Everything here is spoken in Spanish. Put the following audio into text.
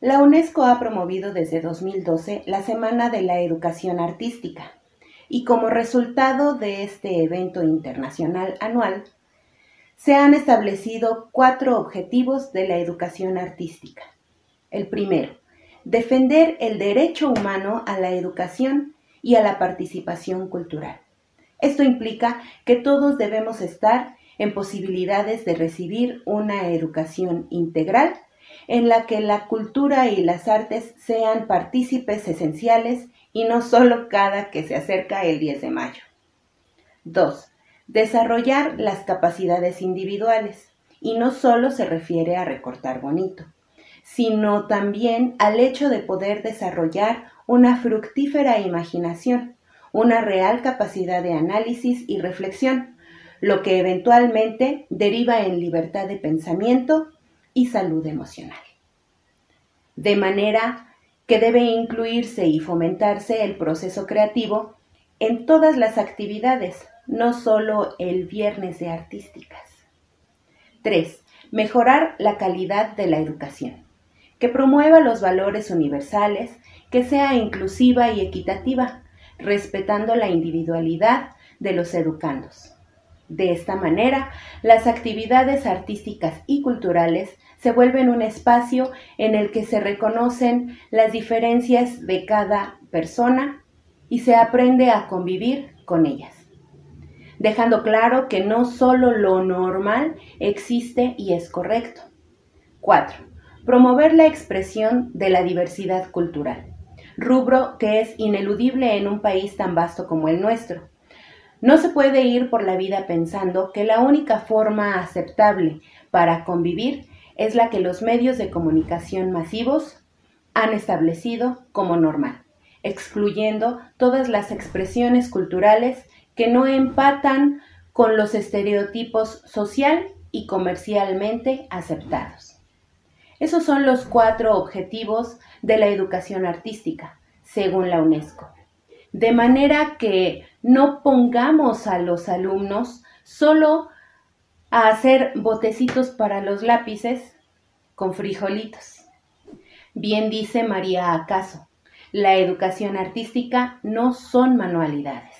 La UNESCO ha promovido desde 2012 la Semana de la Educación Artística y como resultado de este evento internacional anual, se han establecido cuatro objetivos de la educación artística. El primero, defender el derecho humano a la educación y a la participación cultural. Esto implica que todos debemos estar en posibilidades de recibir una educación integral en la que la cultura y las artes sean partícipes esenciales y no solo cada que se acerca el 10 de mayo. 2. Desarrollar las capacidades individuales. Y no solo se refiere a recortar bonito, sino también al hecho de poder desarrollar una fructífera imaginación, una real capacidad de análisis y reflexión, lo que eventualmente deriva en libertad de pensamiento y salud emocional. De manera que debe incluirse y fomentarse el proceso creativo en todas las actividades, no solo el viernes de artísticas. 3. Mejorar la calidad de la educación, que promueva los valores universales, que sea inclusiva y equitativa, respetando la individualidad de los educandos. De esta manera, las actividades artísticas y culturales se vuelven un espacio en el que se reconocen las diferencias de cada persona y se aprende a convivir con ellas, dejando claro que no solo lo normal existe y es correcto. 4. Promover la expresión de la diversidad cultural, rubro que es ineludible en un país tan vasto como el nuestro no se puede ir por la vida pensando que la única forma aceptable para convivir es la que los medios de comunicación masivos han establecido como normal, excluyendo todas las expresiones culturales que no empatan con los estereotipos social y comercialmente aceptados. Esos son los cuatro objetivos de la educación artística, según la UNESCO de manera que no pongamos a los alumnos solo a hacer botecitos para los lápices con frijolitos. Bien dice María Acaso, la educación artística no son manualidades,